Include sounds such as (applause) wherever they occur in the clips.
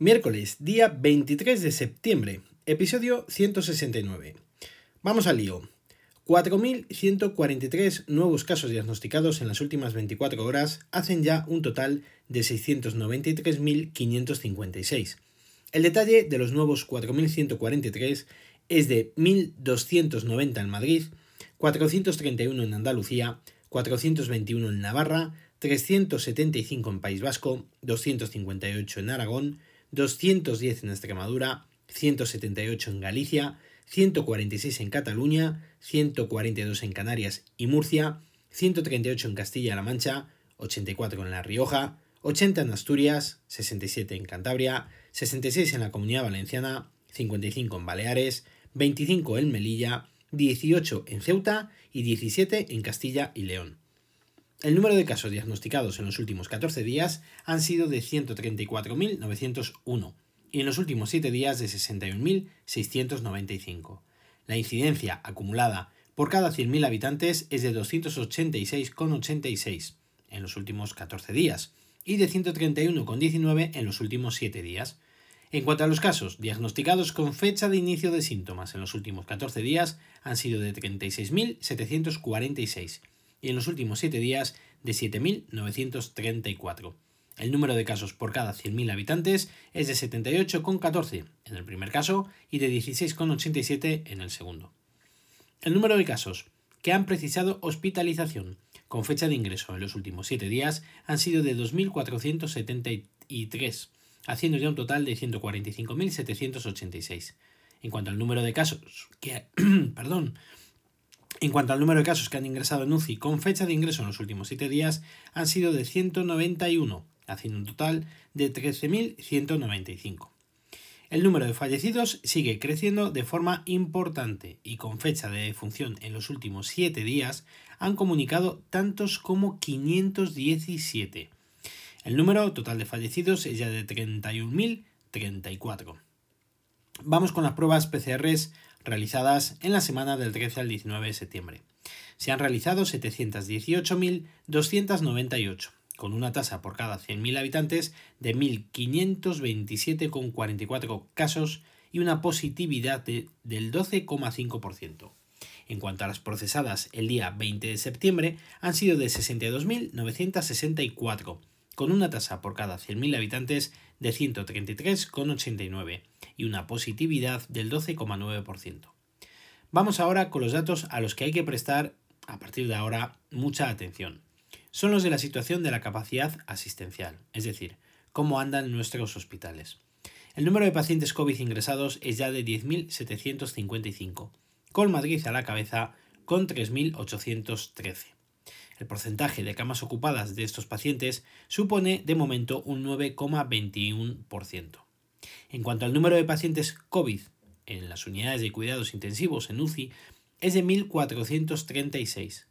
Miércoles, día 23 de septiembre, episodio 169. Vamos al lío. 4.143 nuevos casos diagnosticados en las últimas 24 horas hacen ya un total de 693.556. El detalle de los nuevos 4.143 es de 1.290 en Madrid, 431 en Andalucía, 421 en Navarra, 375 en País Vasco, 258 en Aragón, 210 en Extremadura, 178 en Galicia, 146 en Cataluña, 142 en Canarias y Murcia, 138 en Castilla-La Mancha, 84 en La Rioja, 80 en Asturias, 67 en Cantabria, 66 en la Comunidad Valenciana, 55 en Baleares, 25 en Melilla, 18 en Ceuta y 17 en Castilla y León. El número de casos diagnosticados en los últimos 14 días han sido de 134.901 y en los últimos 7 días de 61.695. La incidencia acumulada por cada 100.000 habitantes es de 286,86 en los últimos 14 días y de 131,19 en los últimos 7 días. En cuanto a los casos diagnosticados con fecha de inicio de síntomas en los últimos 14 días, han sido de 36.746 y en los últimos 7 días de 7.934. El número de casos por cada 100.000 habitantes es de 78,14 en el primer caso y de 16,87 en el segundo. El número de casos que han precisado hospitalización con fecha de ingreso en los últimos 7 días han sido de 2.473, haciendo ya un total de 145.786. En cuanto al número de casos que, (clears throat) perdón, en cuanto al número de casos que han ingresado en UCI con fecha de ingreso en los últimos 7 días, han sido de 191, haciendo un total de 13.195. El número de fallecidos sigue creciendo de forma importante y con fecha de defunción en los últimos 7 días han comunicado tantos como 517. El número total de fallecidos es ya de 31.034. Vamos con las pruebas PCRs realizadas en la semana del 13 al 19 de septiembre. Se han realizado 718.298, con una tasa por cada 100.000 habitantes de 1.527,44 casos y una positividad del 12,5%. En cuanto a las procesadas el día 20 de septiembre, han sido de 62.964, con una tasa por cada 100.000 habitantes de 133,89 y una positividad del 12,9%. Vamos ahora con los datos a los que hay que prestar a partir de ahora mucha atención. Son los de la situación de la capacidad asistencial, es decir, cómo andan nuestros hospitales. El número de pacientes COVID ingresados es ya de 10.755, con Madrid a la cabeza con 3.813. El porcentaje de camas ocupadas de estos pacientes supone de momento un 9,21%. En cuanto al número de pacientes COVID en las unidades de cuidados intensivos en UCI, es de 1.436,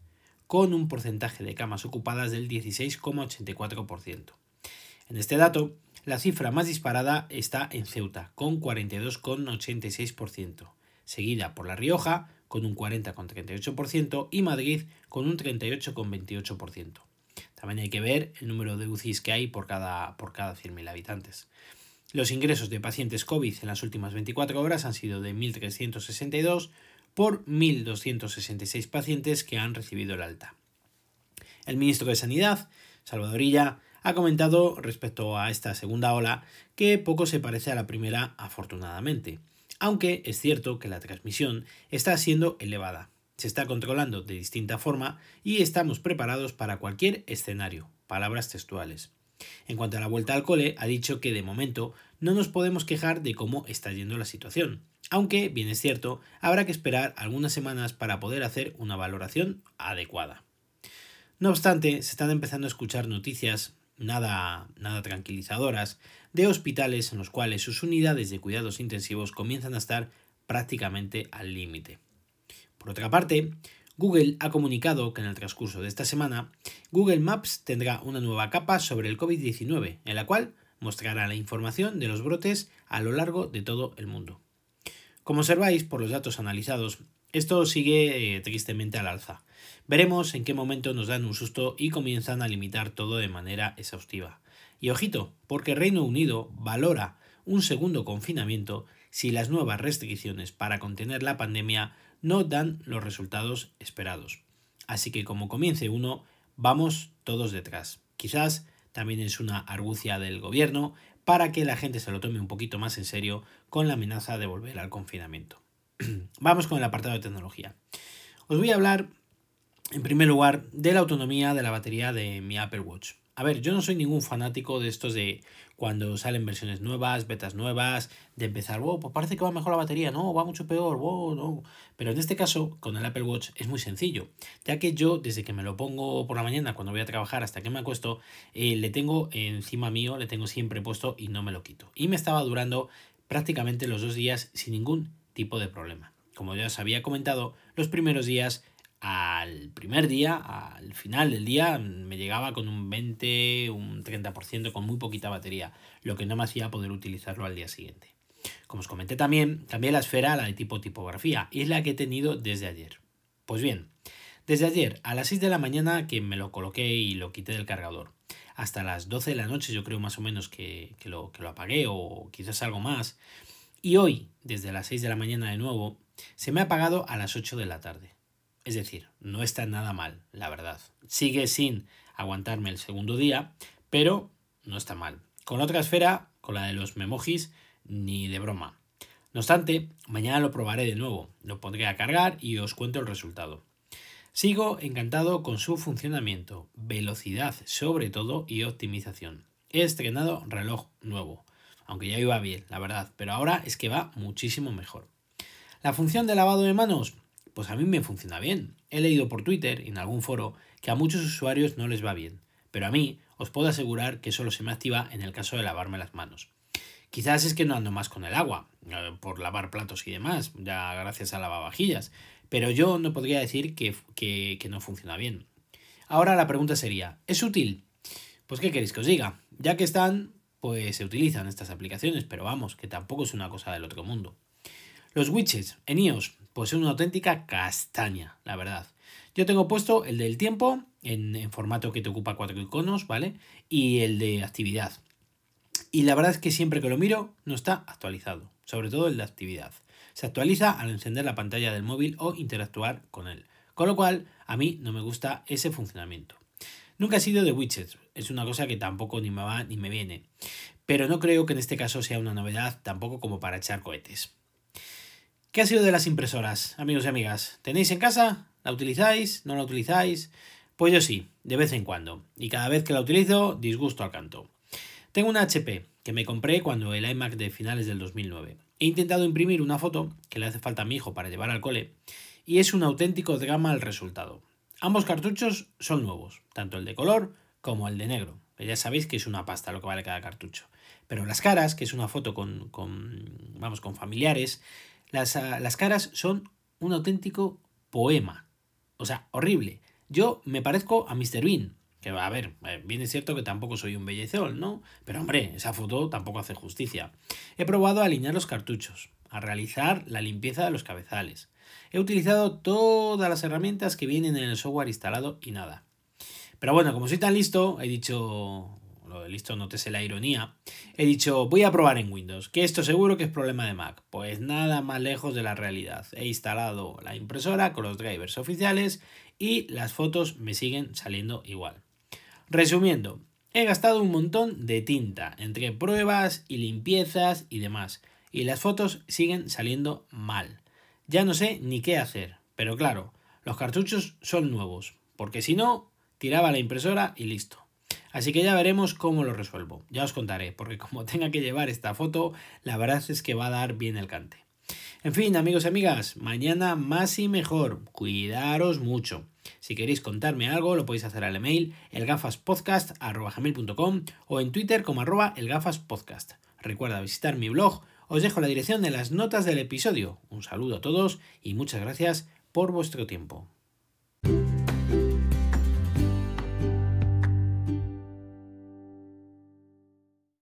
con un porcentaje de camas ocupadas del 16,84%. En este dato, la cifra más disparada está en Ceuta, con 42,86%, seguida por La Rioja, con un 40,38% y Madrid con un 38,28%. También hay que ver el número de UCIs que hay por cada, por cada 100.000 habitantes. Los ingresos de pacientes COVID en las últimas 24 horas han sido de 1.362 por 1.266 pacientes que han recibido el alta. El ministro de Sanidad, Salvadorilla, ha comentado respecto a esta segunda ola que poco se parece a la primera afortunadamente aunque es cierto que la transmisión está siendo elevada. Se está controlando de distinta forma y estamos preparados para cualquier escenario. Palabras textuales. En cuanto a la vuelta al cole, ha dicho que de momento no nos podemos quejar de cómo está yendo la situación. Aunque, bien es cierto, habrá que esperar algunas semanas para poder hacer una valoración adecuada. No obstante, se están empezando a escuchar noticias nada, nada tranquilizadoras de hospitales en los cuales sus unidades de cuidados intensivos comienzan a estar prácticamente al límite. Por otra parte, Google ha comunicado que en el transcurso de esta semana, Google Maps tendrá una nueva capa sobre el COVID-19, en la cual mostrará la información de los brotes a lo largo de todo el mundo. Como observáis por los datos analizados, esto sigue eh, tristemente al alza. Veremos en qué momento nos dan un susto y comienzan a limitar todo de manera exhaustiva. Y ojito, porque Reino Unido valora un segundo confinamiento si las nuevas restricciones para contener la pandemia no dan los resultados esperados. Así que como comience uno, vamos todos detrás. Quizás también es una argucia del gobierno para que la gente se lo tome un poquito más en serio con la amenaza de volver al confinamiento. (clears throat) vamos con el apartado de tecnología. Os voy a hablar, en primer lugar, de la autonomía de la batería de mi Apple Watch. A ver, yo no soy ningún fanático de estos de cuando salen versiones nuevas, betas nuevas, de empezar, wow, pues parece que va mejor la batería, no, va mucho peor, wow, no. Pero en este caso, con el Apple Watch es muy sencillo, ya que yo, desde que me lo pongo por la mañana, cuando voy a trabajar, hasta que me acuesto, eh, le tengo encima mío, le tengo siempre puesto y no me lo quito. Y me estaba durando prácticamente los dos días sin ningún tipo de problema. Como ya os había comentado, los primeros días al primer día, al final del día, me llegaba con un 20, un 30%, con muy poquita batería, lo que no me hacía poder utilizarlo al día siguiente. Como os comenté también, cambié la esfera a la de tipo tipografía y es la que he tenido desde ayer. Pues bien, desde ayer a las 6 de la mañana que me lo coloqué y lo quité del cargador, hasta las 12 de la noche yo creo más o menos que, lo, que lo apagué o quizás algo más, y hoy, desde las 6 de la mañana de nuevo, se me ha apagado a las 8 de la tarde. Es decir, no está nada mal, la verdad. Sigue sin aguantarme el segundo día, pero no está mal. Con otra esfera, con la de los memojis, ni de broma. No obstante, mañana lo probaré de nuevo, lo pondré a cargar y os cuento el resultado. Sigo encantado con su funcionamiento, velocidad sobre todo y optimización. He estrenado reloj nuevo, aunque ya iba bien, la verdad, pero ahora es que va muchísimo mejor. La función de lavado de manos, pues a mí me funciona bien. He leído por Twitter y en algún foro que a muchos usuarios no les va bien, pero a mí os puedo asegurar que solo se me activa en el caso de lavarme las manos. Quizás es que no ando más con el agua, eh, por lavar platos y demás, ya gracias a lavavajillas, pero yo no podría decir que, que no funciona bien. Ahora la pregunta sería, ¿es útil? Pues ¿qué queréis que os diga? Ya que están, pues se utilizan estas aplicaciones, pero vamos, que tampoco es una cosa del otro mundo. Los widgets en iOS, pues son una auténtica castaña, la verdad. Yo tengo puesto el del tiempo en, formato que te ocupa cuatro iconos, ¿vale? Y el de actividad. Y la verdad es que siempre que lo miro no está actualizado, sobre todo el de actividad. Se actualiza al encender la pantalla del móvil o interactuar con él. Con lo cual, a mí no me gusta ese funcionamiento. Nunca he sido de widgets, es una cosa que tampoco ni me va ni me viene. Pero no creo que en este caso sea una novedad tampoco como para echar cohetes. ¿Qué ha sido de las impresoras, amigos y amigas? ¿Tenéis en casa? ¿La utilizáis? ¿No la utilizáis? Pues yo sí, de vez en cuando. Y cada vez que la utilizo, disgusto al canto. Tengo una HP que me compré cuando el iMac de finales del 2009. He intentado imprimir una foto que le hace falta a mi hijo para llevar al cole y es un auténtico drama el resultado. Ambos cartuchos son nuevos, tanto el de color como el de negro. Ya sabéis que es una pasta lo que vale cada cartucho. Pero las caras, que es una foto con, con vamos, con familiares, Ah, las, caras son un auténtico poema. O sea, horrible. Yo me parezco a Mr. Bean. Que a ver, eh, bien es cierto que tampoco soy un bellezol, ¿no? Pero hombre, esa foto tampoco hace justicia. He probado a alinear los cartuchos, a realizar la limpieza de los cabezales. He utilizado todas las herramientas que vienen en el software instalado y nada. Pero bueno, como soy tan listo, he dicho, lo listo nótese la ironía, he dicho voy a probar en Windows, que esto seguro que es problema de Mac. Pues nada más lejos de la realidad. He instalado la impresora con los drivers oficiales y las fotos me siguen saliendo igual. Resumiendo, he gastado un montón de tinta entre pruebas y limpiezas y demás, y las fotos siguen saliendo mal. Ya no sé ni qué hacer, pero claro, los cartuchos son nuevos, porque si no, tiraba la impresora y listo. Así que ya veremos cómo lo resuelvo. Ya os contaré, porque (laughs) como tenga que llevar esta foto, la verdad es que va a dar bien el cante. En fin, amigos y amigas, mañana más y mejor. Cuidaros mucho. Si queréis contarme algo, lo podéis hacer al email elgafaspodcast.com o en Twitter como arroba elgafaspodcast. Recuerda visitar mi blog, os dejo la dirección de las notas del episodio. Un saludo a todos y muchas gracias por vuestro tiempo.